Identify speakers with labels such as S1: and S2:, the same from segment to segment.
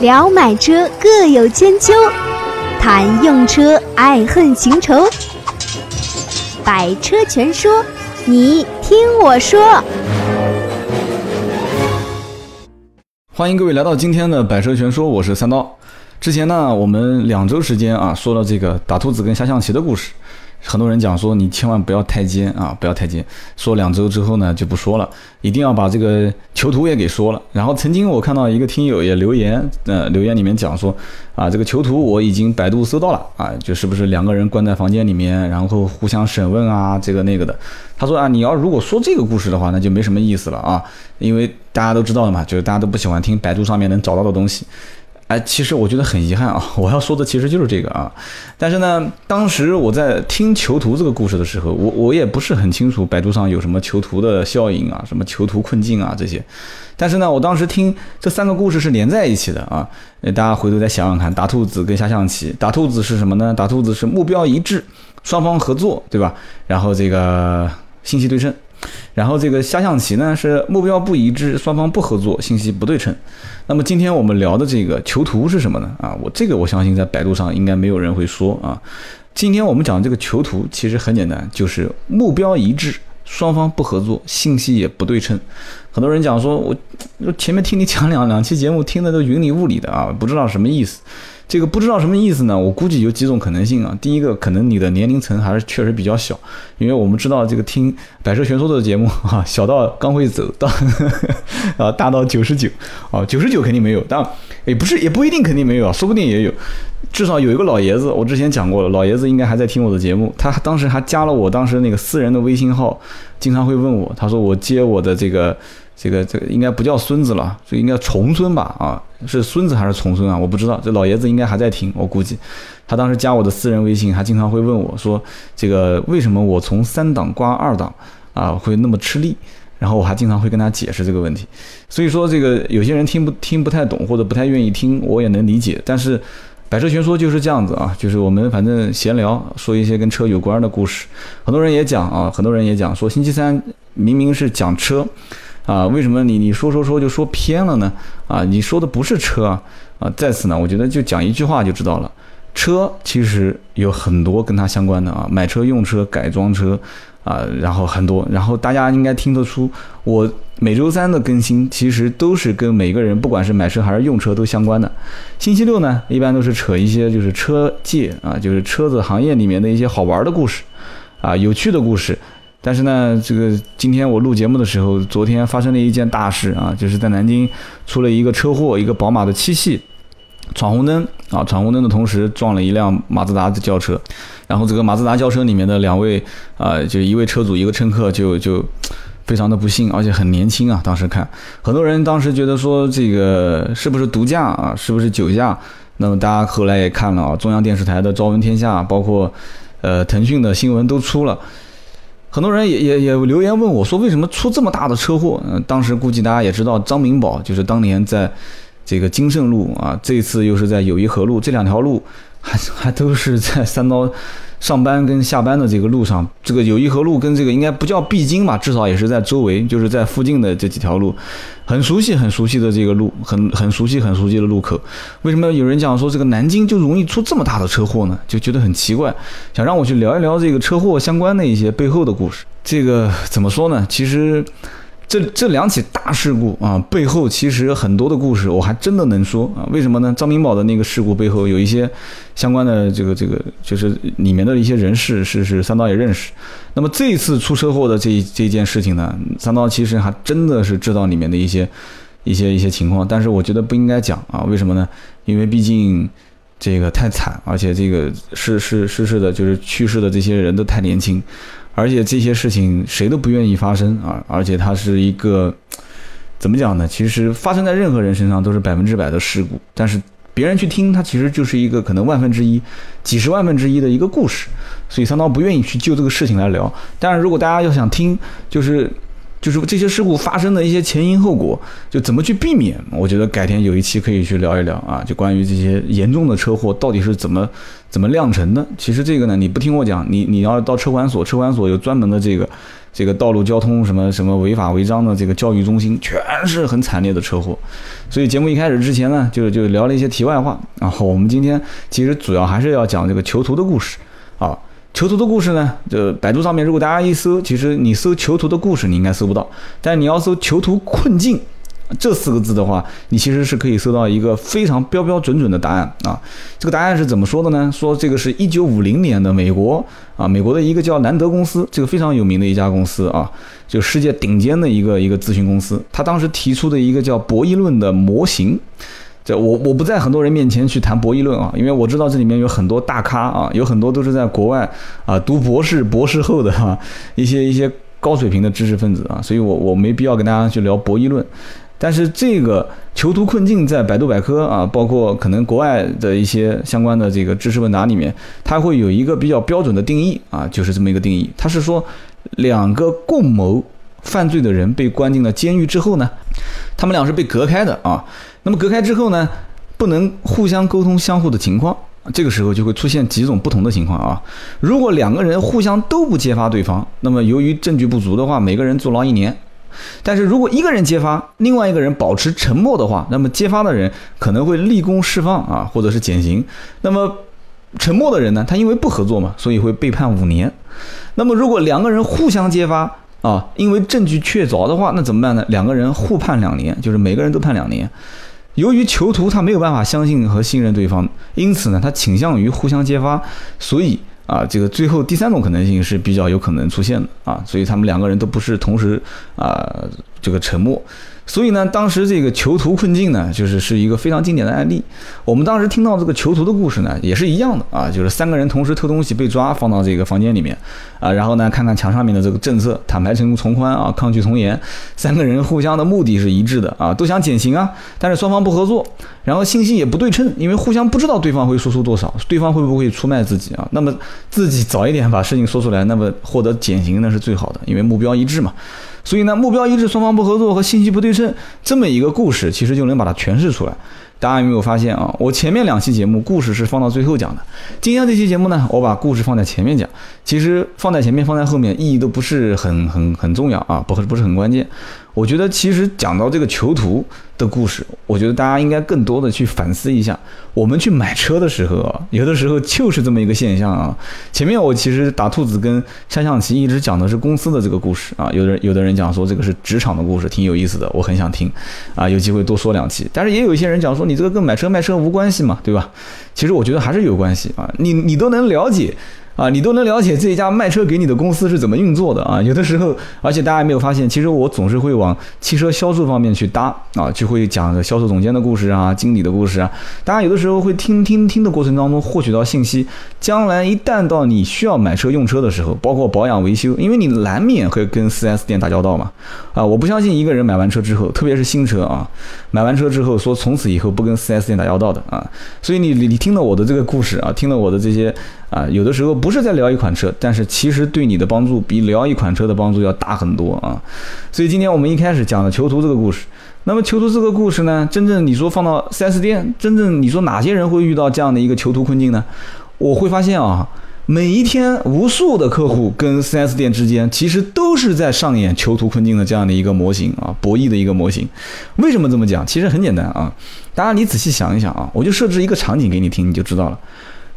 S1: 聊买车各有千秋，谈用车爱恨情仇。百车全说，你听我说。
S2: 欢迎各位来到今天的百车全说，我是三刀。之前呢，我们两周时间啊，说了这个打兔子跟下象棋的故事。很多人讲说你千万不要太尖啊，不要太尖。说两周之后呢就不说了，一定要把这个囚徒也给说了。然后曾经我看到一个听友也留言，呃，留言里面讲说啊，这个囚徒我已经百度搜到了啊，就是不是两个人关在房间里面，然后互相审问啊，这个那个的。他说啊，你要如果说这个故事的话，那就没什么意思了啊，因为大家都知道了嘛，就是大家都不喜欢听百度上面能找到的东西。哎，其实我觉得很遗憾啊，我要说的其实就是这个啊。但是呢，当时我在听囚徒这个故事的时候，我我也不是很清楚百度上有什么囚徒的效应啊，什么囚徒困境啊这些。但是呢，我当时听这三个故事是连在一起的啊。大家回头再想想看，打兔子跟下象棋，打兔子是什么呢？打兔子是目标一致，双方合作，对吧？然后这个信息对称。然后这个下象棋呢是目标不一致，双方不合作，信息不对称。那么今天我们聊的这个囚徒是什么呢？啊，我这个我相信在百度上应该没有人会说啊。今天我们讲这个囚徒其实很简单，就是目标一致，双方不合作，信息也不对称。很多人讲说我前面听你讲两两期节目听的都云里雾里的啊，不知道什么意思。这个不知道什么意思呢？我估计有几种可能性啊。第一个，可能你的年龄层还是确实比较小，因为我们知道这个听百车全说的节目啊，小到刚会走到 啊，大到九十九啊，九十九肯定没有，但也不是也不一定肯定没有啊，说不定也有。至少有一个老爷子，我之前讲过了，老爷子应该还在听我的节目，他当时还加了我当时那个私人的微信号，经常会问我，他说我接我的这个。这个这个应该不叫孙子了，这应该重孙吧？啊，是孙子还是重孙啊？我不知道。这老爷子应该还在听，我估计。他当时加我的私人微信，还经常会问我说：“这个为什么我从三档挂二档啊，会那么吃力？”然后我还经常会跟他解释这个问题。所以说，这个有些人听不听不太懂，或者不太愿意听，我也能理解。但是百车全说就是这样子啊，就是我们反正闲聊，说一些跟车有关的故事。很多人也讲啊，很多人也讲说，星期三明明是讲车。啊，为什么你你说说说就说偏了呢？啊，你说的不是车啊！啊，在此呢，我觉得就讲一句话就知道了，车其实有很多跟它相关的啊，买车、用车、改装车，啊，然后很多，然后大家应该听得出，我每周三的更新其实都是跟每个人不管是买车还是用车都相关的。星期六呢，一般都是扯一些就是车界啊，就是车子行业里面的一些好玩的故事，啊，有趣的故事。但是呢，这个今天我录节目的时候，昨天发生了一件大事啊，就是在南京出了一个车祸，一个宝马的七系闯红灯啊，闯红灯的同时撞了一辆马自达的轿车，然后这个马自达轿车里面的两位啊，就一位车主一个乘客就就非常的不幸，而且很年轻啊，当时看很多人当时觉得说这个是不是毒驾啊，是不是酒驾？那么大家后来也看了啊，中央电视台的《朝闻天下》，包括呃腾讯的新闻都出了。很多人也也也留言问我，说为什么出这么大的车祸？嗯，当时估计大家也知道，张明宝就是当年在这个金盛路啊，这次又是在友谊河路，这两条路还还都是在三刀。上班跟下班的这个路上，这个友谊河路跟这个应该不叫必经吧，至少也是在周围，就是在附近的这几条路，很熟悉很熟悉的这个路，很 很熟悉很熟悉的路口。为什么有人讲说这个南京就容易出这么大的车祸呢？就觉得很奇怪，想让我去聊一聊这个车祸相关的一些背后的故事。这个怎么说呢？其实。这这两起大事故啊，背后其实很多的故事，我还真的能说啊。为什么呢？张明宝的那个事故背后有一些相关的这个这个，就是里面的一些人士是是三刀也认识。那么这一次出车祸的这这件事情呢，三刀其实还真的是知道里面的一些一些一些情况，但是我觉得不应该讲啊。为什么呢？因为毕竟这个太惨，而且这个逝世逝世的就是去世的这些人都太年轻。而且这些事情谁都不愿意发生啊！而且它是一个怎么讲呢？其实发生在任何人身上都是百分之百的事故，但是别人去听它，其实就是一个可能万分之一、几十万分之一的一个故事。所以三刀不愿意去就这个事情来聊。但是如果大家要想听，就是。就是这些事故发生的一些前因后果，就怎么去避免？我觉得改天有一期可以去聊一聊啊，就关于这些严重的车祸到底是怎么怎么酿成的。其实这个呢，你不听我讲，你你要到车管所，车管所有专门的这个这个道路交通什么什么违法违章的这个教育中心，全是很惨烈的车祸。所以节目一开始之前呢，就就聊了一些题外话。然后我们今天其实主要还是要讲这个囚徒的故事啊。囚徒的故事呢，就百度上面如果大家一搜，其实你搜囚徒的故事，你应该搜不到。但你要搜囚徒困境。这四个字的话，你其实是可以搜到一个非常标标准准的答案啊。这个答案是怎么说的呢？说这个是一九五零年的美国啊，美国的一个叫兰德公司，这个非常有名的一家公司啊，就世界顶尖的一个一个咨询公司。他当时提出的一个叫博弈论的模型。这我我不在很多人面前去谈博弈论啊，因为我知道这里面有很多大咖啊，有很多都是在国外啊读博士、博士后的哈一些一些高水平的知识分子啊，所以我我没必要跟大家去聊博弈论。但是这个囚徒困境在百度百科啊，包括可能国外的一些相关的这个知识问答里面，它会有一个比较标准的定义啊，就是这么一个定义。它是说，两个共谋犯罪的人被关进了监狱之后呢，他们俩是被隔开的啊。那么隔开之后呢，不能互相沟通相互的情况，这个时候就会出现几种不同的情况啊。如果两个人互相都不揭发对方，那么由于证据不足的话，每个人坐牢一年。但是如果一个人揭发，另外一个人保持沉默的话，那么揭发的人可能会立功释放啊，或者是减刑。那么沉默的人呢，他因为不合作嘛，所以会被判五年。那么如果两个人互相揭发啊，因为证据确凿的话，那怎么办呢？两个人互判两年，就是每个人都判两年。由于囚徒他没有办法相信和信任对方，因此呢，他倾向于互相揭发，所以。啊，这个最后第三种可能性是比较有可能出现的啊，所以他们两个人都不是同时啊，这个沉默。所以呢，当时这个囚徒困境呢，就是是一个非常经典的案例。我们当时听到这个囚徒的故事呢，也是一样的啊，就是三个人同时偷东西被抓，放到这个房间里面啊，然后呢，看看墙上面的这个政策，坦白从从宽啊，抗拒从严。三个人互相的目的是一致的啊，都想减刑啊，但是双方不合作，然后信息也不对称，因为互相不知道对方会说出多少，对方会不会出卖自己啊？那么自己早一点把事情说出来，那么获得减刑那是最好的，因为目标一致嘛。所以呢，目标一致，双方不合作和信息不对称，这么一个故事，其实就能把它诠释出来。大家有没有发现啊？我前面两期节目故事是放到最后讲的，今天这期节目呢，我把故事放在前面讲。其实放在前面，放在后面，意义都不是很很很重要啊，不不是很关键。我觉得其实讲到这个囚徒的故事，我觉得大家应该更多的去反思一下，我们去买车的时候啊，有的时候就是这么一个现象啊。前面我其实打兔子跟下象棋一直讲的是公司的这个故事啊，有的有的人讲说这个是职场的故事，挺有意思的，我很想听啊，有机会多说两期。但是也有一些人讲说你这个跟买车卖车无关系嘛，对吧？其实我觉得还是有关系啊，你你都能了解。啊，你都能了解这一家卖车给你的公司是怎么运作的啊？有的时候，而且大家没有发现，其实我总是会往汽车销售方面去搭啊，就会讲销售总监的故事啊，经理的故事啊。大家有的时候会听听听的过程当中获取到信息，将来一旦到你需要买车用车的时候，包括保养维修，因为你难免会跟 4S 店打交道嘛。啊，我不相信一个人买完车之后，特别是新车啊，买完车之后说从此以后不跟 4S 店打交道的啊。所以你你听了我的这个故事啊，听了我的这些。啊，有的时候不是在聊一款车，但是其实对你的帮助比聊一款车的帮助要大很多啊。所以今天我们一开始讲的囚徒这个故事，那么囚徒这个故事呢，真正你说放到 4S 店，真正你说哪些人会遇到这样的一个囚徒困境呢？我会发现啊，每一天无数的客户跟 4S 店之间，其实都是在上演囚徒困境的这样的一个模型啊，博弈的一个模型。为什么这么讲？其实很简单啊，大家你仔细想一想啊，我就设置一个场景给你听，你就知道了。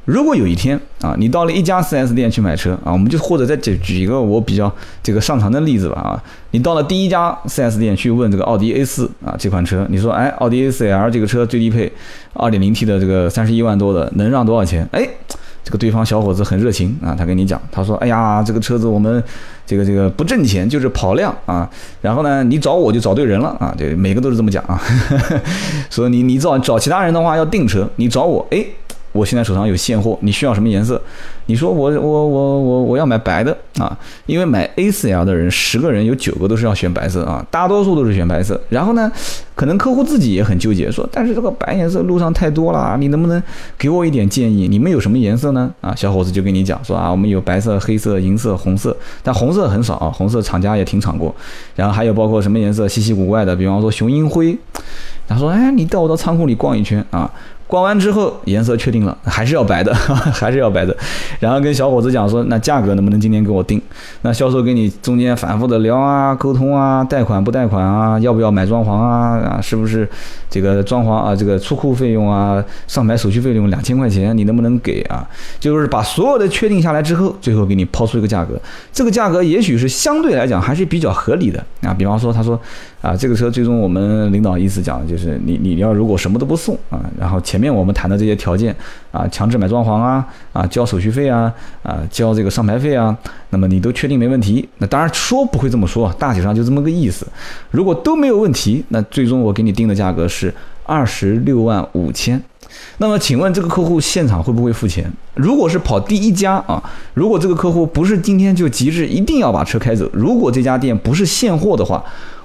S2: 如果有一天啊，你到了一家 4S 店去买车啊，我们就或者再举举一个我比较这个上乘的例子吧啊，你到了第一家 4S 店去问这个奥迪 A4 啊这款车，你说哎，奥迪 A4L 这个车最低配，2.0T 的这个三十一万多的，能让多少钱？哎，这个对方小伙子很热情啊，他跟你讲，他说，哎呀，这个车子我们这个这个不挣钱，就是跑量啊，然后呢，你找我就找对人了啊，对，每个都是这么讲啊，说你你找找其他人的话要订车，你找我，哎。我现在手上有现货，你需要什么颜色？你说我我我我我要买白的啊，因为买 A4L 的人十个人有九个都是要选白色啊，大多数都是选白色。然后呢，可能客户自己也很纠结，说但是这个白颜色路上太多了啊，你能不能给我一点建议？你们有什么颜色呢？啊，小伙子就跟你讲说啊，我们有白色、黑色、银色、红色，但红色很少啊，红色厂家也停产过。然后还有包括什么颜色稀奇古怪的，比方说雄鹰灰。他说哎，你带我到仓库里逛一圈啊。逛完之后，颜色确定了，还是要白的，还是要白的。然后跟小伙子讲说，那价格能不能今天给我定？那销售跟你中间反复的聊啊、沟通啊、贷款不贷款啊、要不要买装潢啊啊，是不是这个装潢啊、这个出库费用啊、上牌手续费用两千块钱，你能不能给啊？就是把所有的确定下来之后，最后给你抛出一个价格，这个价格也许是相对来讲还是比较合理的啊。比方说，他说啊，这个车最终我们领导意思讲就是你你要如果什么都不送啊，然后前面我们谈的这些条件啊，强制买装潢啊啊，交手续费啊啊，交这个上牌费啊，那么你都确定没问题，那当然说不会这么说，大体上就这么个意思。如果都没有问题，那最终我给你定的价格是二十六万五千。那么请问这个客户现场会不会付钱？如果是跑第一家啊，如果这个客户不是今天就急着一定要把车开走，如果这家店不是现货的话，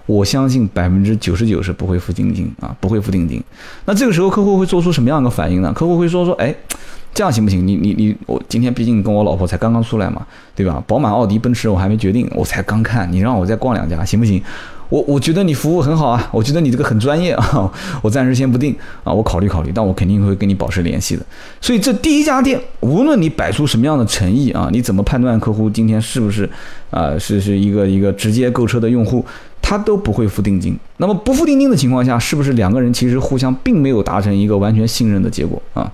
S2: 我相信百分之九十九是不会付定金啊，不会付定金。那这个时候客户会做出什么样的反应呢？客户会说说，哎。这样行不行？你你你，我今天毕竟跟我老婆才刚刚出来嘛，对吧？宝马、奥迪、奔驰我还没决定，我才刚看，你让我再逛两家，行不行？我我觉得你服务很好啊，我觉得你这个很专业啊，我暂时先不定啊，我考虑考虑，但我肯定会跟你保持联系的。所以这第一家店，无论你摆出什么样的诚意啊，你怎么判断客户今天是不是啊是是一个一个直接购车的用户？他都不会付定金，那么不付定金的情况下，是不是两个人其实互相并没有达成一个完全信任的结果啊？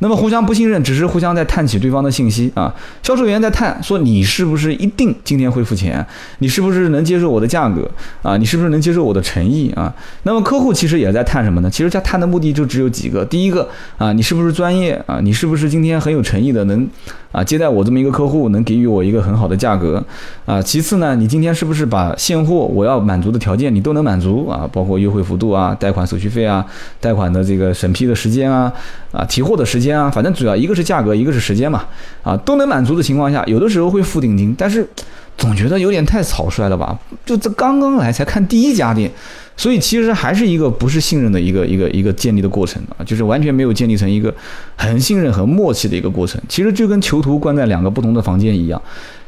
S2: 那么互相不信任，只是互相在探取对方的信息啊。销售员在探说你是不是一定今天会付钱？你是不是能接受我的价格啊？你是不是能接受我的诚意啊？那么客户其实也在探什么呢？其实他探的目的就只有几个：第一个啊，你是不是专业啊？你是不是今天很有诚意的能？啊，接待我这么一个客户，能给予我一个很好的价格，啊，其次呢，你今天是不是把现货我要满足的条件你都能满足啊？包括优惠幅度啊，贷款手续费啊，贷款的这个审批的时间啊，啊，提货的时间啊，反正主要一个是价格，一个是时间嘛，啊，都能满足的情况下，有的时候会付定金，但是总觉得有点太草率了吧？就这刚刚来才看第一家店。所以其实还是一个不是信任的一个一个一个建立的过程啊，就是完全没有建立成一个很信任很默契的一个过程。其实就跟囚徒关在两个不同的房间一样，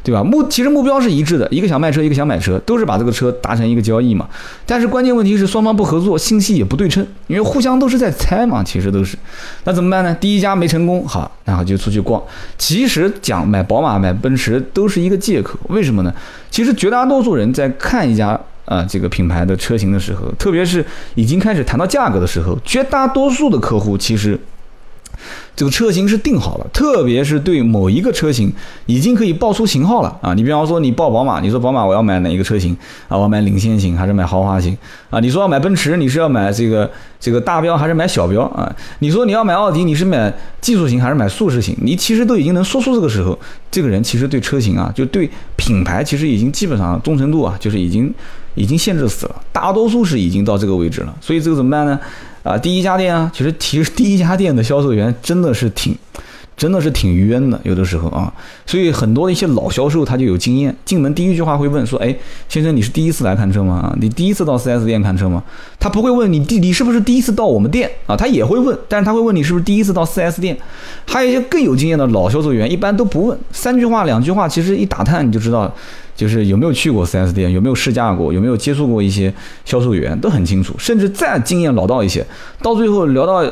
S2: 对吧？目其实目标是一致的，一个想卖车，一个想买车，都是把这个车达成一个交易嘛。但是关键问题是双方不合作，信息也不对称，因为互相都是在猜嘛。其实都是，那怎么办呢？第一家没成功，好，然后就出去逛。其实讲买宝马、买奔驰都是一个借口，为什么呢？其实绝大多数人在看一家。啊，这个品牌的车型的时候，特别是已经开始谈到价格的时候，绝大多数的客户其实。这个车型是定好了，特别是对某一个车型已经可以报出型号了啊！你比方说你报宝马，你说宝马我要买哪一个车型啊？我要买领先型还是买豪华型啊？你说要买奔驰，你是要买这个这个大标还是买小标啊？你说你要买奥迪，你是买技术型还是买舒适型？你其实都已经能说出这个时候，这个人其实对车型啊，就对品牌其实已经基本上忠诚度啊，就是已经已经限制死了，大多数是已经到这个位置了。所以这个怎么办呢？啊，第一家店啊，其实其实 第一家店的销售员真的是挺，真的是挺冤的，有的时候啊，所以很多的一些老销售他就有经验，进门第一句话会问说，哎，先生你是第一次来看车吗？你第一次到 4S 店看车吗？他不会问你第你是不是第一次到我们店啊，他也会问，但是他会问你是不是第一次到 4S 店。还有一些更有经验的老销售员，一般都不问，三句话两句话，其实一打探你就知道。就是有没有去过 4S 店，有没有试驾过，有没有接触过一些销售员，都很清楚。甚至再经验老道一些，到最后聊到。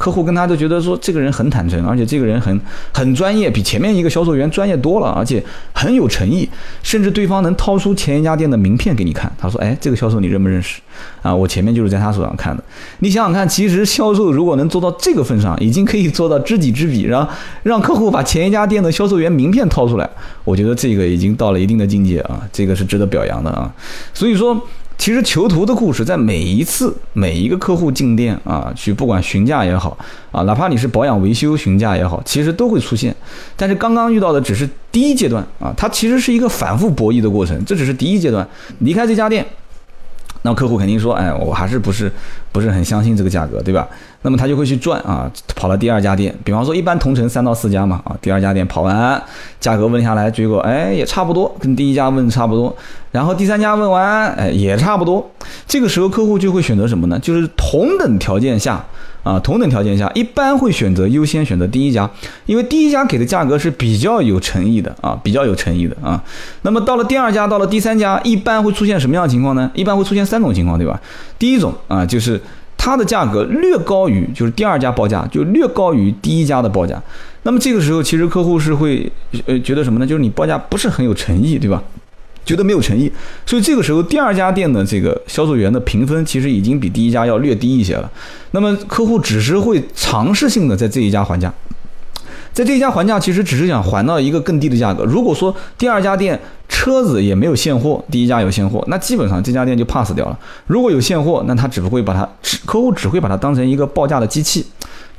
S2: 客户跟他都觉得说这个人很坦诚，而且这个人很很专业，比前面一个销售员专业多了，而且很有诚意，甚至对方能掏出前一家店的名片给你看。他说：“哎，这个销售你认不认识？啊，我前面就是在他手上看的。你想想看，其实销售如果能做到这个份上，已经可以做到知己知彼，让让客户把前一家店的销售员名片掏出来，我觉得这个已经到了一定的境界啊，这个是值得表扬的啊。所以说。”其实囚徒的故事，在每一次每一个客户进店啊，去不管询价也好啊，哪怕你是保养维修询价也好，其实都会出现。但是刚刚遇到的只是第一阶段啊，它其实是一个反复博弈的过程，这只是第一阶段。离开这家店。那客户肯定说，哎，我还是不是不是很相信这个价格，对吧？那么他就会去转啊，跑了第二家店，比方说一般同城三到四家嘛，啊，第二家店跑完，价格问下来，结果哎也差不多，跟第一家问差不多，然后第三家问完，哎也差不多，这个时候客户就会选择什么呢？就是同等条件下。啊，同等条件下，一般会选择优先选择第一家，因为第一家给的价格是比较有诚意的啊，比较有诚意的啊。那么到了第二家，到了第三家，一般会出现什么样的情况呢？一般会出现三种情况，对吧？第一种啊，就是它的价格略高于就是第二家报价，就略高于第一家的报价。那么这个时候，其实客户是会呃觉得什么呢？就是你报价不是很有诚意，对吧？觉得没有诚意，所以这个时候第二家店的这个销售员的评分其实已经比第一家要略低一些了。那么客户只是会尝试性的在这一家还价，在这一家还价，其实只是想还到一个更低的价格。如果说第二家店车子也没有现货，第一家有现货，那基本上这家店就 pass 掉了。如果有现货，那他只不会把它，客户只会把它当成一个报价的机器。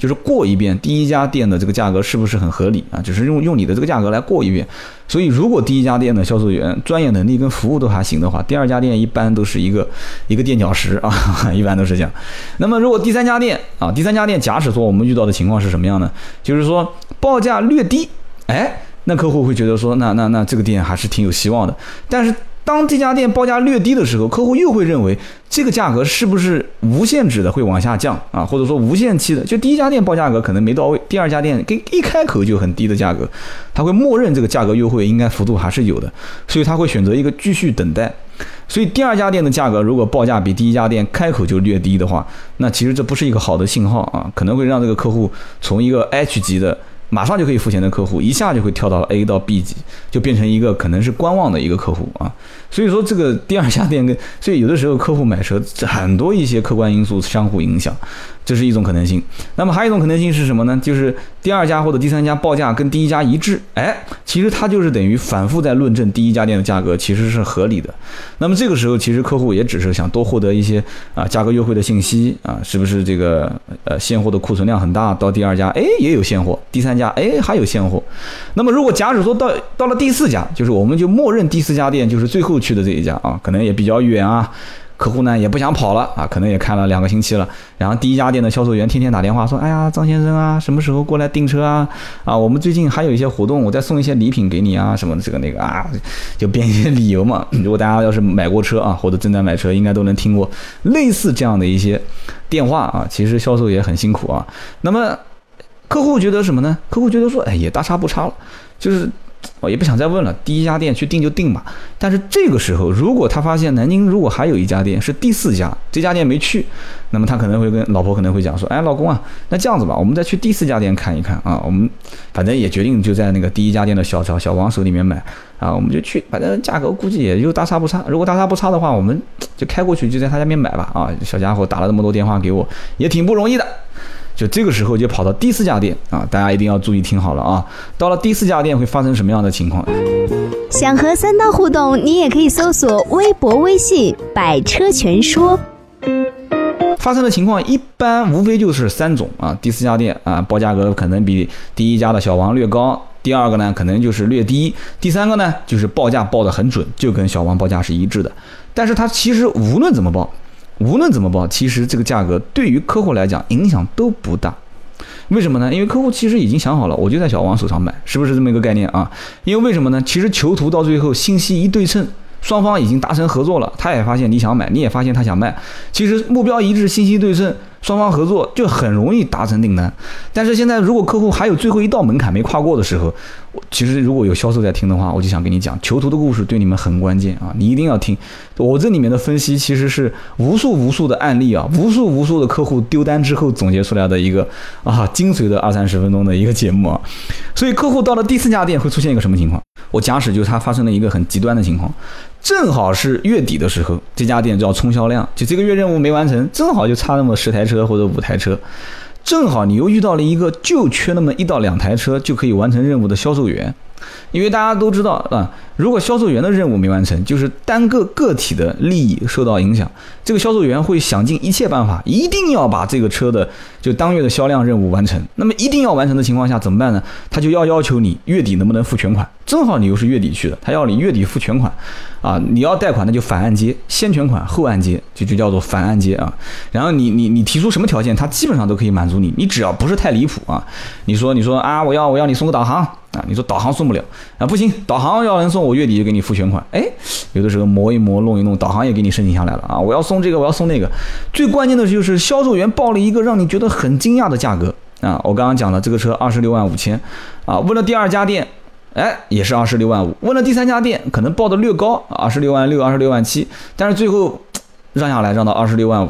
S2: 就是过一遍第一家店的这个价格是不是很合理啊？就是用用你的这个价格来过一遍。所以如果第一家店的销售员专业能力跟服务都还行的话，第二家店一般都是一个一个垫脚石啊，一般都是这样。那么如果第三家店啊，第三家店假使说我们遇到的情况是什么样呢？就是说报价略低，哎，那客户会觉得说那那那这个店还是挺有希望的。但是当这家店报价略低的时候，客户又会认为这个价格是不是无限制的会往下降啊？或者说无限期的？就第一家店报价格可能没到位，第二家店给一开口就很低的价格，他会默认这个价格优惠应该幅度还是有的，所以他会选择一个继续等待。所以第二家店的价格如果报价比第一家店开口就略低的话，那其实这不是一个好的信号啊，可能会让这个客户从一个 H 级的。马上就可以付钱的客户，一下就会跳到 A 到 B 级，就变成一个可能是观望的一个客户啊。所以说这个第二家店跟，所以有的时候客户买车很多一些客观因素相互影响。这是一种可能性，那么还有一种可能性是什么呢？就是第二家或者第三家报价跟第一家一致，哎，其实它就是等于反复在论证第一家店的价格其实是合理的。那么这个时候，其实客户也只是想多获得一些啊价格优惠的信息啊，是不是这个呃现货的库存量很大？到第二家哎也有现货，第三家哎还有现货。那么如果假使说到到了第四家，就是我们就默认第四家店就是最后去的这一家啊，可能也比较远啊。客户呢也不想跑了啊，可能也看了两个星期了。然后第一家店的销售员天天打电话说：“哎呀，张先生啊，什么时候过来订车啊？啊，我们最近还有一些活动，我再送一些礼品给你啊，什么这个那个啊，就编一些理由嘛。如果大家要是买过车啊，或者正在买车，应该都能听过类似这样的一些电话啊。其实销售也很辛苦啊。那么客户觉得什么呢？客户觉得说：哎，也大差不差了，就是。我也不想再问了，第一家店去定就定吧。但是这个时候，如果他发现南京如果还有一家店是第四家，这家店没去，那么他可能会跟老婆可能会讲说：“哎，老公啊，那这样子吧，我们再去第四家店看一看啊。我们反正也决定就在那个第一家店的小小小王手里面买啊，我们就去，反正价格估计也就大差不差。如果大差不差的话，我们就开过去就在他家面买吧。啊，小家伙打了那么多电话给我，也挺不容易的。”就这个时候就跑到第四家店啊，大家一定要注意听好了啊！到了第四家店会发生什么样的情况？
S1: 想和三刀互动，你也可以搜索微博、微信“百车全说”。
S2: 发生的情况一般无非就是三种啊，第四家店啊报价格可能比第一家的小王略高，第二个呢可能就是略低，第三个呢就是报价报的很准，就跟小王报价是一致的。但是它其实无论怎么报。无论怎么报，其实这个价格对于客户来讲影响都不大。为什么呢？因为客户其实已经想好了，我就在小王手上买，是不是这么一个概念啊？因为为什么呢？其实囚徒到最后信息一对称，双方已经达成合作了，他也发现你想买，你也发现他想卖，其实目标一致，信息对称。双方合作就很容易达成订单，但是现在如果客户还有最后一道门槛没跨过的时候，其实如果有销售在听的话，我就想跟你讲，囚徒的故事对你们很关键啊，你一定要听。我这里面的分析其实是无数无数的案例啊，无数无数的客户丢单之后总结出来的一个啊精髓的二三十分钟的一个节目啊。所以客户到了第四家店会出现一个什么情况？我假使就是他发生了一个很极端的情况。正好是月底的时候，这家店就要冲销量，就这个月任务没完成，正好就差那么十台车或者五台车，正好你又遇到了一个就缺那么一到两台车就可以完成任务的销售员。因为大家都知道啊，如果销售员的任务没完成，就是单个个体的利益受到影响。这个销售员会想尽一切办法，一定要把这个车的就当月的销量任务完成。那么一定要完成的情况下怎么办呢？他就要要求你月底能不能付全款。正好你又是月底去的，他要你月底付全款啊！你要贷款那就反按揭，先全款后按揭，就就叫做反按揭啊。然后你你你提出什么条件，他基本上都可以满足你。你只要不是太离谱啊，你说你说啊，我要我要你送个导航。啊，你说导航送不了啊？不行，导航要能送，我月底就给你付全款。哎，有的时候磨一磨，弄一弄，导航也给你申请下来了啊！我要送这个，我要送那个。最关键的就是销售员报了一个让你觉得很惊讶的价格啊！我刚刚讲了，这个车二十六万五千啊。问了第二家店，哎，也是二十六万五。问了第三家店，可能报的略高，二十六万六、二十六万七，但是最后让下来让到二十六万五。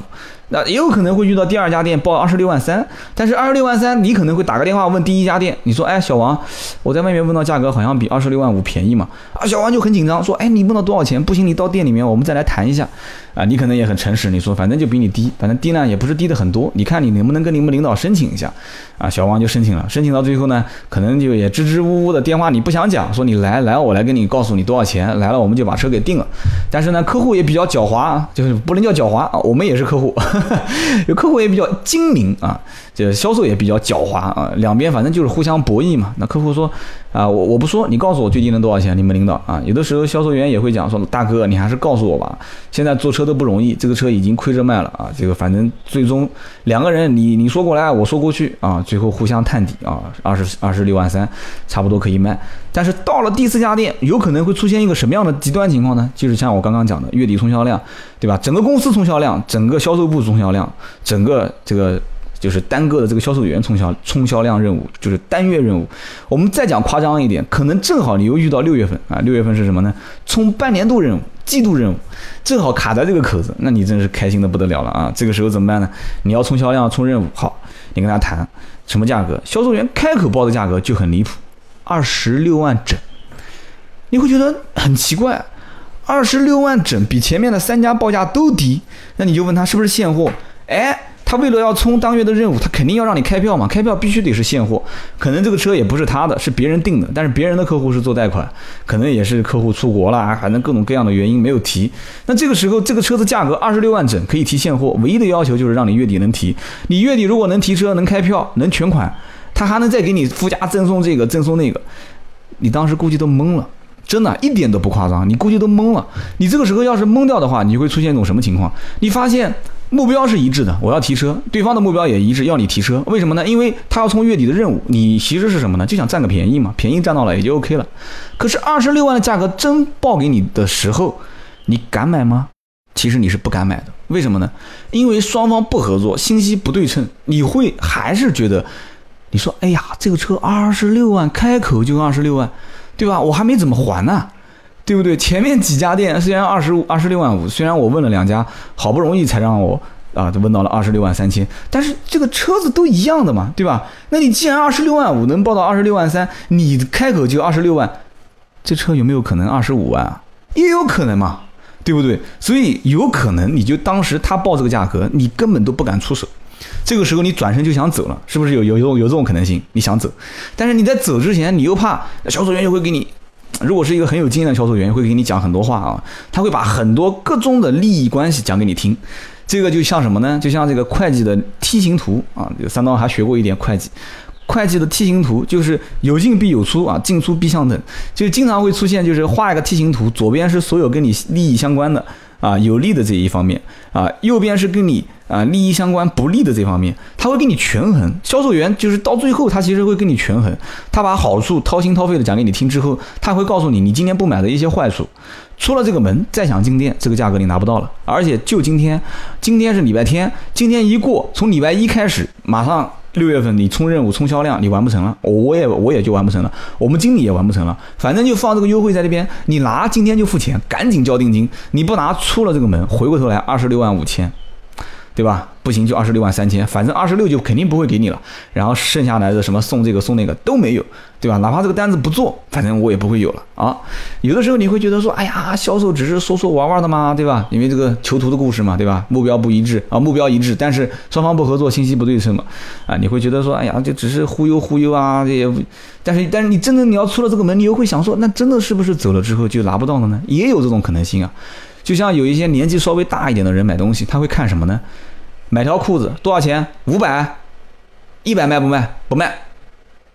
S2: 那也有可能会遇到第二家店报二十六万三，但是二十六万三，你可能会打个电话问第一家店，你说，哎，小王，我在外面问到价格好像比二十六万五便宜嘛？啊，小王就很紧张，说，哎，你问到多少钱？不行，你到店里面我们再来谈一下。啊，你可能也很诚实，你说反正就比你低，反正低呢也不是低的很多，你看你能不能跟你们领导申请一下？啊，小王就申请了，申请到最后呢，可能就也支支吾吾的电话你不想讲，说你来来，我来跟你告诉你多少钱，来了我们就把车给定了。但是呢，客户也比较狡猾，就是不能叫狡猾啊，我们也是客户，有客户也比较精明啊。这销售也比较狡猾啊，两边反正就是互相博弈嘛。那客户说啊，我我不说，你告诉我最低能多少钱？你们领导啊，有的时候销售员也会讲说，大哥你还是告诉我吧。现在坐车都不容易，这个车已经亏着卖了啊。这个反正最终两个人你你说过来，我说过去啊，最后互相探底啊，二十二十六万三，差不多可以卖。但是到了第四家店，有可能会出现一个什么样的极端情况呢？就是像我刚刚讲的，月底冲销量，对吧？整个公司冲销量，整个销售部冲销量，整个这个。就是单个的这个销售员冲销冲销量任务，就是单月任务。我们再讲夸张一点，可能正好你又遇到六月份啊，六月份是什么呢？冲半年度任务、季度任务，正好卡在这个口子，那你真是开心的不得了了啊！这个时候怎么办呢？你要冲销量、冲任务，好，你跟他谈什么价格？销售员开口报的价格就很离谱，二十六万整。你会觉得很奇怪，二十六万整比前面的三家报价都低，那你就问他是不是现货？哎。他为了要冲当月的任务，他肯定要让你开票嘛，开票必须得是现货，可能这个车也不是他的，是别人订的，但是别人的客户是做贷款，可能也是客户出国了，反正各种各样的原因没有提。那这个时候，这个车子价格二十六万整，可以提现货，唯一的要求就是让你月底能提。你月底如果能提车、能开票、能全款，他还能再给你附加赠送这个、赠送那个。你当时估计都懵了，真的，一点都不夸张，你估计都懵了。你这个时候要是懵掉的话，你会出现一种什么情况？你发现。目标是一致的，我要提车，对方的目标也一致，要你提车。为什么呢？因为他要冲月底的任务，你其实是什么呢？就想占个便宜嘛，便宜占到了也就 OK 了。可是二十六万的价格真报给你的时候，你敢买吗？其实你是不敢买的。为什么呢？因为双方不合作，信息不对称，你会还是觉得，你说，哎呀，这个车二十六万，开口就二十六万，对吧？我还没怎么还呢。对不对？前面几家店虽然二十五、二十六万五，虽然我问了两家，好不容易才让我啊问到了二十六万三千，但是这个车子都一样的嘛，对吧？那你既然二十六万五能报到二十六万三，你开口就二十六万，这车有没有可能二十五万啊？也有可能嘛，对不对？所以有可能你就当时他报这个价格，你根本都不敢出手，这个时候你转身就想走了，是不是有有有有这种可能性？你想走，但是你在走之前，你又怕销售员又会给你。如果是一个很有经验的销售员，会给你讲很多话啊，他会把很多各种的利益关系讲给你听。这个就像什么呢？就像这个会计的梯形图啊，三刀还学过一点会计。会计的梯形图就是有进必有出啊，进出必相等，就经常会出现，就是画一个梯形图，左边是所有跟你利益相关的。啊，有利的这一方面啊，右边是跟你啊利益相关不利的这方面，他会给你权衡。销售员就是到最后，他其实会跟你权衡，他把好处掏心掏肺的讲给你听之后，他会告诉你你今天不买的一些坏处。出了这个门，再想进店，这个价格你拿不到了。而且就今天，今天是礼拜天，今天一过，从礼拜一开始，马上。六月份你冲任务冲销量你完不成了，我也我也就完不成了，我们经理也完不成了，反正就放这个优惠在这边，你拿今天就付钱，赶紧交定金，你不拿出了这个门，回过头来二十六万五千。对吧？不行就二十六万三千，反正二十六就肯定不会给你了。然后剩下来的什么送这个送那个都没有，对吧？哪怕这个单子不做，反正我也不会有了啊。有的时候你会觉得说，哎呀，销售只是说说玩玩的嘛，对吧？因为这个囚徒的故事嘛，对吧？目标不一致啊，目标一致，但是双方不合作，信息不对称嘛，啊，你会觉得说，哎呀，就只是忽悠忽悠啊，这也。但是但是你真的你要出了这个门，你又会想说，那真的是不是走了之后就拿不到了呢？也有这种可能性啊。就像有一些年纪稍微大一点的人买东西，他会看什么呢？买条裤子多少钱？五百，一百卖不卖？不卖，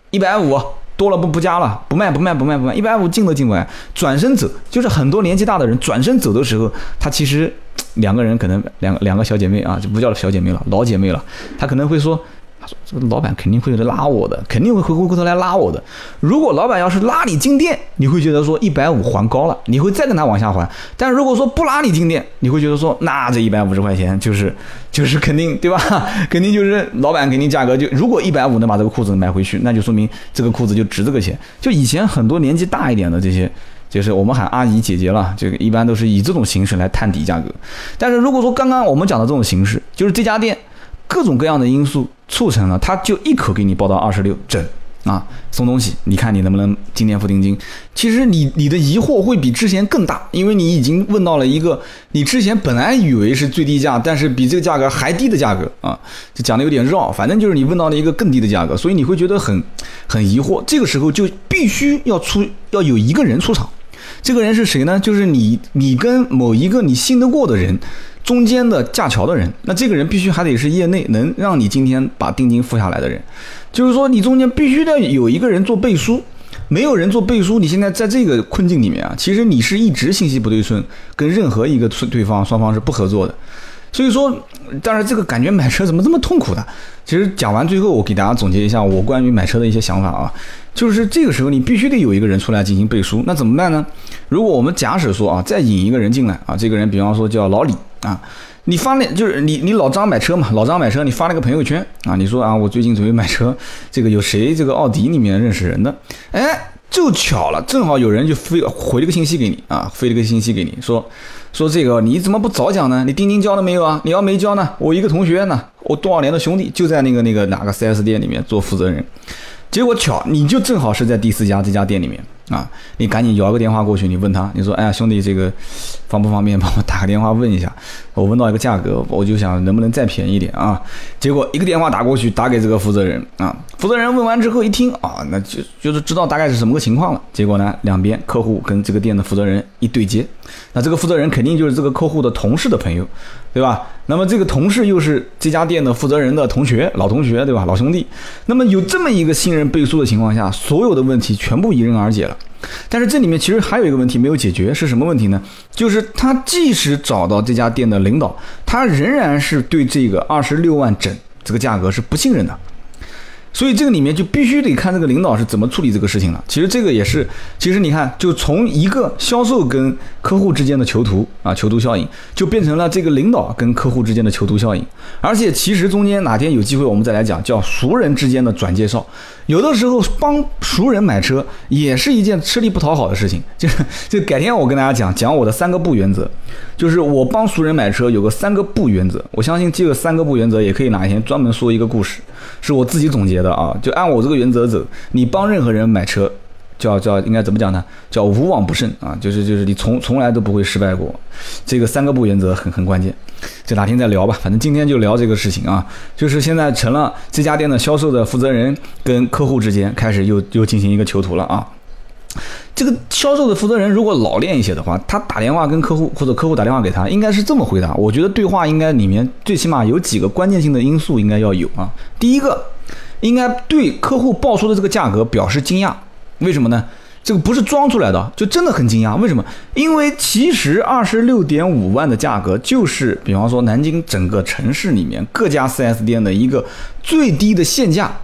S2: 一百五多了不不加了，不卖不卖不卖不卖，一百五进都进不来，转身走。就是很多年纪大的人转身走的时候，他其实两个人可能两两个小姐妹啊，就不叫小姐妹了，老姐妹了，他可能会说。这个老板肯定会拉我的，肯定会回过头来拉我的。如果老板要是拉你进店，你会觉得说一百五还高了，你会再跟他往下还。但如果说不拉你进店，你会觉得说那这一百五十块钱就是就是肯定对吧？肯定就是老板肯定价格就如果一百五能把这个裤子买回去，那就说明这个裤子就值这个钱。就以前很多年纪大一点的这些。就是我们喊阿姨姐姐了，这个一般都是以这种形式来探底价格。但是如果说刚刚我们讲的这种形式，就是这家店各种各样的因素促成了，他就一口给你报到二十六整。啊，送东西，你看你能不能今天付定金？其实你你的疑惑会比之前更大，因为你已经问到了一个你之前本来以为是最低价，但是比这个价格还低的价格啊，就讲的有点绕，反正就是你问到了一个更低的价格，所以你会觉得很很疑惑。这个时候就必须要出要有一个人出场，这个人是谁呢？就是你你跟某一个你信得过的人。中间的架桥的人，那这个人必须还得是业内能让你今天把定金付下来的人，就是说你中间必须得有一个人做背书，没有人做背书，你现在在这个困境里面啊，其实你是一直信息不对称，跟任何一个对方双方是不合作的。所以说，但是这个感觉买车怎么这么痛苦的？其实讲完最后，我给大家总结一下我关于买车的一些想法啊，就是这个时候你必须得有一个人出来进行背书，那怎么办呢？如果我们假使说啊，再引一个人进来啊，这个人比方说叫老李啊，你发那，就是你你老张买车嘛，老张买车，你发了个朋友圈啊，你说啊，我最近准备买车，这个有谁这个奥迪里面认识人的？哎，就巧了，正好有人就飞回了个信息给你啊，飞了个信息给你说。说这个你怎么不早讲呢？你定金交了没有啊？你要没交呢？我一个同学呢，我多少年的兄弟就在那个那个哪个 4S 店里面做负责人，结果巧你就正好是在第四家这家店里面。啊，你赶紧摇个电话过去，你问他，你说，哎呀，兄弟，这个方不方便帮我打个电话问一下？我问到一个价格，我就想能不能再便宜点啊？结果一个电话打过去，打给这个负责人啊，负责人问完之后一听啊，那就就是知道大概是什么个情况了。结果呢，两边客户跟这个店的负责人一对接，那这个负责人肯定就是这个客户的同事的朋友，对吧？那么这个同事又是这家店的负责人的同学，老同学，对吧？老兄弟。那么有这么一个信任背书的情况下，所有的问题全部迎刃而解了。但是这里面其实还有一个问题没有解决，是什么问题呢？就是他即使找到这家店的领导，他仍然是对这个二十六万整这个价格是不信任的。所以这个里面就必须得看这个领导是怎么处理这个事情了。其实这个也是，其实你看，就从一个销售跟客户之间的囚徒啊，囚徒效应，就变成了这个领导跟客户之间的囚徒效应。而且其实中间哪天有机会我们再来讲，叫熟人之间的转介绍。有的时候帮熟人买车也是一件吃力不讨好的事情。就是就改天我跟大家讲讲我的三个不原则，就是我帮熟人买车有个三个不原则。我相信这个三个不原则也可以哪一天专门说一个故事，是我自己总结。的啊，就按我这个原则走，你帮任何人买车，叫叫应该怎么讲呢？叫无往不胜啊，就是就是你从从来都不会失败过。这个三个不原则很很关键，就哪天再聊吧。反正今天就聊这个事情啊，就是现在成了这家店的销售的负责人跟客户之间开始又又进行一个囚徒了啊。这个销售的负责人如果老练一些的话，他打电话跟客户或者客户打电话给他，应该是这么回答。我觉得对话应该里面最起码有几个关键性的因素应该要有啊。第一个。应该对客户报出的这个价格表示惊讶，为什么呢？这个不是装出来的，就真的很惊讶。为什么？因为其实二十六点五万的价格就是，比方说南京整个城市里面各家 4S 店的一个最低的限价，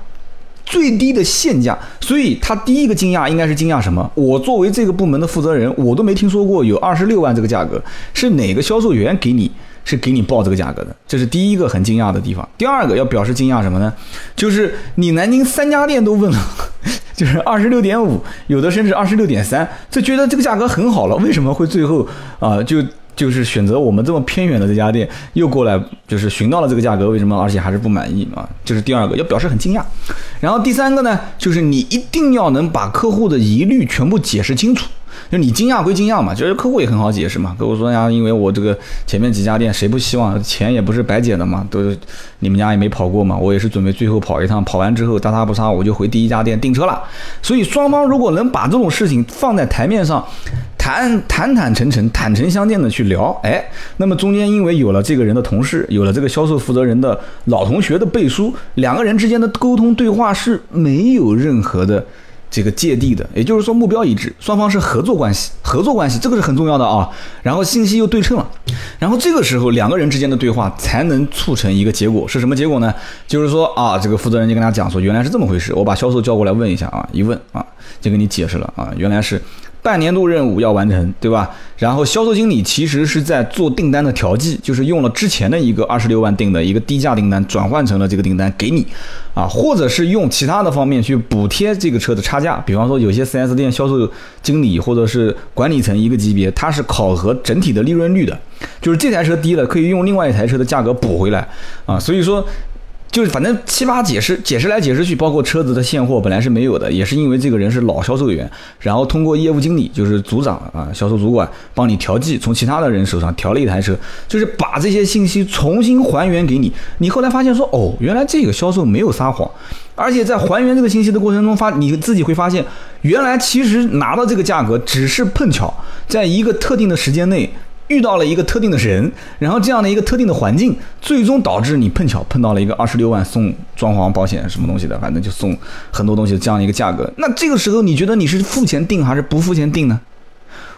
S2: 最低的限价。所以他第一个惊讶应该是惊讶什么？我作为这个部门的负责人，我都没听说过有二十六万这个价格，是哪个销售员给你？是给你报这个价格的，这是第一个很惊讶的地方。第二个要表示惊讶什么呢？就是你南京三家店都问了，就是二十六点五，有的甚至二十六点三，就觉得这个价格很好了，为什么会最后啊就就是选择我们这么偏远的这家店又过来，就是寻到了这个价格，为什么而且还是不满意啊？这是第二个要表示很惊讶。然后第三个呢，就是你一定要能把客户的疑虑全部解释清楚。就你惊讶归惊讶嘛，就是客户也很好解释嘛。客户说呀，因为我这个前面几家店谁不希望钱也不是白捡的嘛，都你们家也没跑过嘛，我也是准备最后跑一趟，跑完之后大差不差我就回第一家店订车了。所以双方如果能把这种事情放在台面上，坦坦坦诚诚、坦诚相见的去聊，哎，那么中间因为有了这个人的同事，有了这个销售负责人的老同学的背书，两个人之间的沟通对话是没有任何的。这个芥蒂的，也就是说目标一致，双方是合作关系，合作关系这个是很重要的啊。然后信息又对称了，然后这个时候两个人之间的对话才能促成一个结果，是什么结果呢？就是说啊，这个负责人就跟他讲说，原来是这么回事，我把销售叫过来问一下啊，一问啊，就跟你解释了啊，原来是半年度任务要完成，对吧？然后销售经理其实是在做订单的调剂，就是用了之前的一个二十六万订的一个低价订单，转换成了这个订单给你，啊，或者是用其他的方面去补贴这个车的差价。比方说，有些 4S 店销售经理或者是管理层一个级别，他是考核整体的利润率的，就是这台车低了，可以用另外一台车的价格补回来，啊，所以说。就是反正七八解释解释来解释去，包括车子的现货本来是没有的，也是因为这个人是老销售员，然后通过业务经理就是组长啊销售主管帮你调剂，从其他的人手上调了一台车，就是把这些信息重新还原给你。你后来发现说哦，原来这个销售没有撒谎，而且在还原这个信息的过程中发你自己会发现，原来其实拿到这个价格只是碰巧在一个特定的时间内。遇到了一个特定的人，然后这样的一个特定的环境，最终导致你碰巧碰到了一个二十六万送装潢保险什么东西的，反正就送很多东西这样一个价格。那这个时候你觉得你是付钱定还是不付钱定呢？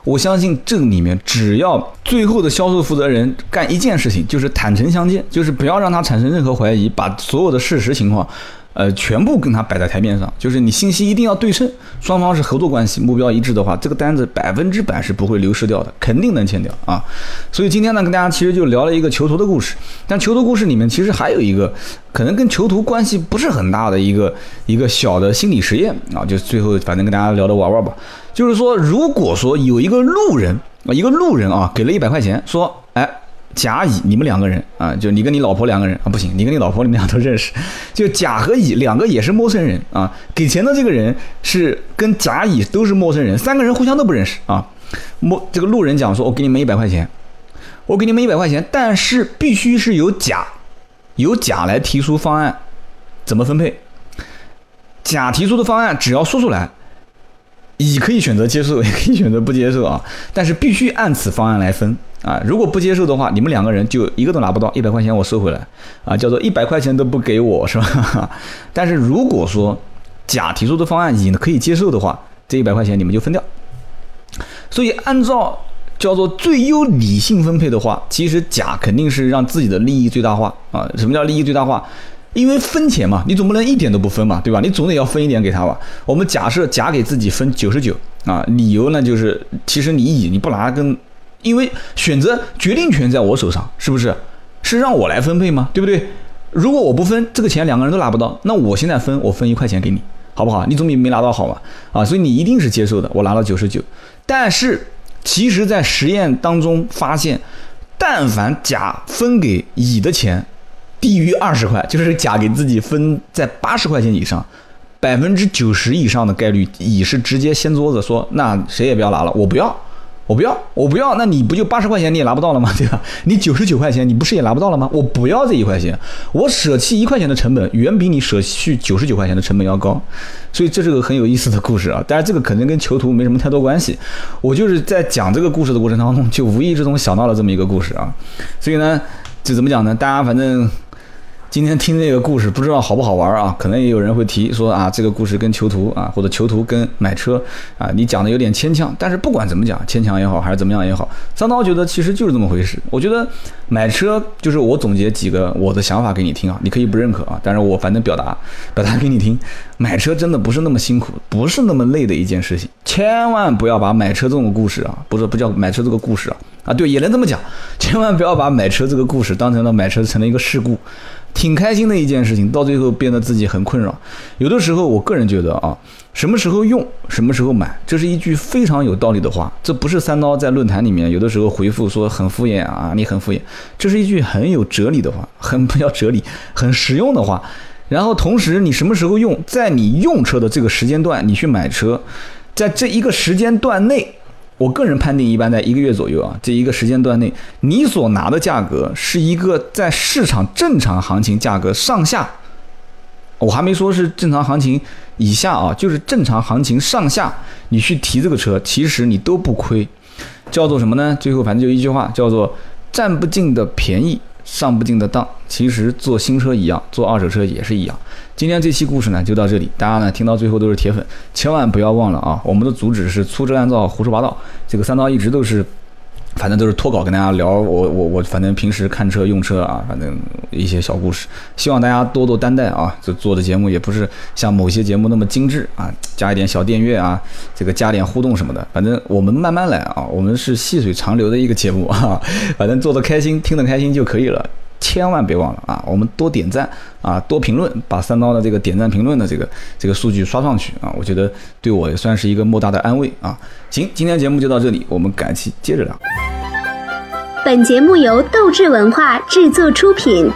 S2: 我相信这里面只要最后的销售负责人干一件事情，就是坦诚相见，就是不要让他产生任何怀疑，把所有的事实情况。呃，全部跟他摆在台面上，就是你信息一定要对称，双方是合作关系，目标一致的话，这个单子百分之百是不会流失掉的，肯定能签掉啊。所以今天呢，跟大家其实就聊了一个囚徒的故事，但囚徒故事里面其实还有一个可能跟囚徒关系不是很大的一个一个小的心理实验啊，就最后反正跟大家聊着玩玩吧。就是说，如果说有一个路人啊，一个路人啊，给了一百块钱，说，哎。甲乙，你们两个人啊，就你跟你老婆两个人啊，不行，你跟你老婆你们俩都认识，就甲和乙两个也是陌生人啊。给钱的这个人是跟甲乙都是陌生人，三个人互相都不认识啊。陌这个路人讲说，我给你们一百块钱，我给你们一百块钱，但是必须是由甲由甲来提出方案，怎么分配？甲提出的方案只要说出来，乙可以选择接受，也可以选择不接受啊，但是必须按此方案来分。啊，如果不接受的话，你们两个人就一个都拿不到，一百块钱我收回来，啊，叫做一百块钱都不给我是吧？但是如果说甲提出的方案乙可以接受的话，这一百块钱你们就分掉。所以按照叫做最优理性分配的话，其实甲肯定是让自己的利益最大化啊。什么叫利益最大化？因为分钱嘛，你总不能一点都不分嘛，对吧？你总得要分一点给他吧。我们假设甲给自己分九十九啊，理由呢就是其实你乙你不拿跟。因为选择决定权在我手上，是不是？是让我来分配吗？对不对？如果我不分这个钱，两个人都拿不到，那我现在分，我分一块钱给你，好不好？你总比没拿到好嘛？啊，所以你一定是接受的。我拿了九十九，但是其实，在实验当中发现，但凡甲分给乙的钱低于二十块，就是甲给自己分在八十块钱以上，百分之九十以上的概率，乙是直接掀桌子说，那谁也不要拿了，我不要。我不要，我不要，那你不就八十块钱你也拿不到了吗？对吧？你九十九块钱你不是也拿不到了吗？我不要这一块钱，我舍弃一块钱的成本，远比你舍去九十九块钱的成本要高，所以这是个很有意思的故事啊。当然这个可能跟囚徒没什么太多关系，我就是在讲这个故事的过程当中，就无意之中想到了这么一个故事啊。所以呢，就怎么讲呢？大家反正。今天听这个故事，不知道好不好玩啊？可能也有人会提说啊，这个故事跟囚徒啊，或者囚徒跟买车啊，你讲的有点牵强。但是不管怎么讲，牵强也好，还是怎么样也好，三刀觉得其实就是这么回事。我觉得买车就是我总结几个我的想法给你听啊，你可以不认可啊，但是我反正表达表达给你听。买车真的不是那么辛苦，不是那么累的一件事情。千万不要把买车这种故事啊，不是不叫买车这个故事啊啊，对，也能这么讲。千万不要把买车这个故事当成了买车成了一个事故。挺开心的一件事情，到最后变得自己很困扰。有的时候，我个人觉得啊，什么时候用，什么时候买，这是一句非常有道理的话。这不是三刀在论坛里面有的时候回复说很敷衍啊，你很敷衍。这是一句很有哲理的话，很不叫哲理，很实用的话。然后同时，你什么时候用，在你用车的这个时间段，你去买车，在这一个时间段内。我个人判定，一般在一个月左右啊，这一个时间段内，你所拿的价格是一个在市场正常行情价格上下，我还没说是正常行情以下啊，就是正常行情上下，你去提这个车，其实你都不亏，叫做什么呢？最后反正就一句话，叫做占不尽的便宜。上不尽的当，其实做新车一样，做二手车也是一样。今天这期故事呢，就到这里。大家呢听到最后都是铁粉，千万不要忘了啊！我们的主旨是粗制滥造、胡说八道。这个三刀一直都是反正都是脱稿跟大家聊，我我我反正平时看车用车啊，反正一些小故事，希望大家多多担待啊。这做的节目也不是像某些节目那么精致啊，加一点小电乐啊，这个加点互动什么的，反正我们慢慢来啊，我们是细水长流的一个节目啊，反正做的开心，听得开心就可以了。千万别忘了啊！我们多点赞啊，多评论，把三刀的这个点赞评论的这个这个数据刷上去啊！我觉得对我也算是一个莫大的安慰啊！行，今天节目就到这里，我们改期接着聊。
S1: 本节目由斗志文化制作出品。